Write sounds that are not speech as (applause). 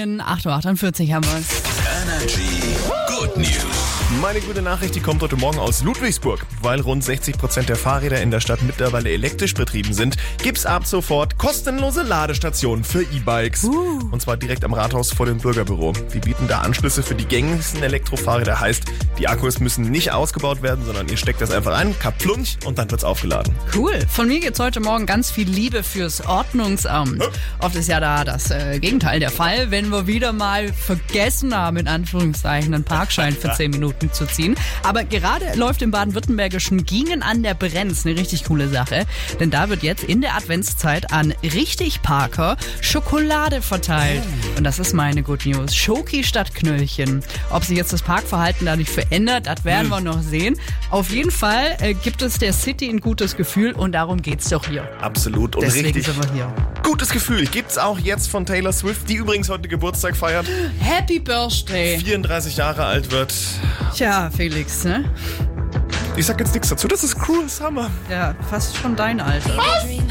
Morgen, 8.48 Uhr haben wir es. Energy Good News. Meine gute Nachricht, die kommt heute Morgen aus Ludwigsburg. Weil rund 60 Prozent der Fahrräder in der Stadt mittlerweile elektrisch betrieben sind, gibt's ab sofort kostenlose Ladestationen für E-Bikes. Und zwar direkt am Rathaus vor dem Bürgerbüro. Wir bieten da Anschlüsse für die gängigsten Elektrofahrräder. Heißt, die Akkus müssen nicht ausgebaut werden, sondern ihr steckt das einfach ein, kaplunch und dann wird's aufgeladen. Cool. Von mir gibt's heute Morgen ganz viel Liebe fürs Ordnungsamt. Oft ist ja da das äh, Gegenteil der Fall, wenn wir wieder mal vergessen haben, in Anführungszeichen, einen Parkschein für (laughs) 10 Minuten zu ziehen. Aber gerade läuft im baden-württembergischen Gingen an der Brenz eine richtig coole Sache. Denn da wird jetzt in der Adventszeit an richtig Parker Schokolade verteilt. Und das ist meine Good News. Schoki statt Knöllchen. Ob sich jetzt das Parkverhalten da nicht verändert, das werden wir noch sehen. Auf jeden Fall äh, gibt es der City ein gutes Gefühl und darum geht's doch hier. Absolut und Deswegen richtig. sind wir hier. Gutes Gefühl gibt's auch jetzt von Taylor Swift, die übrigens heute Geburtstag feiert, Happy Birthday. 34 Jahre alt wird. Tja, Felix, ne? Ich sag jetzt nichts dazu, das ist Cruel Summer. Ja, fast schon dein Alter. Dream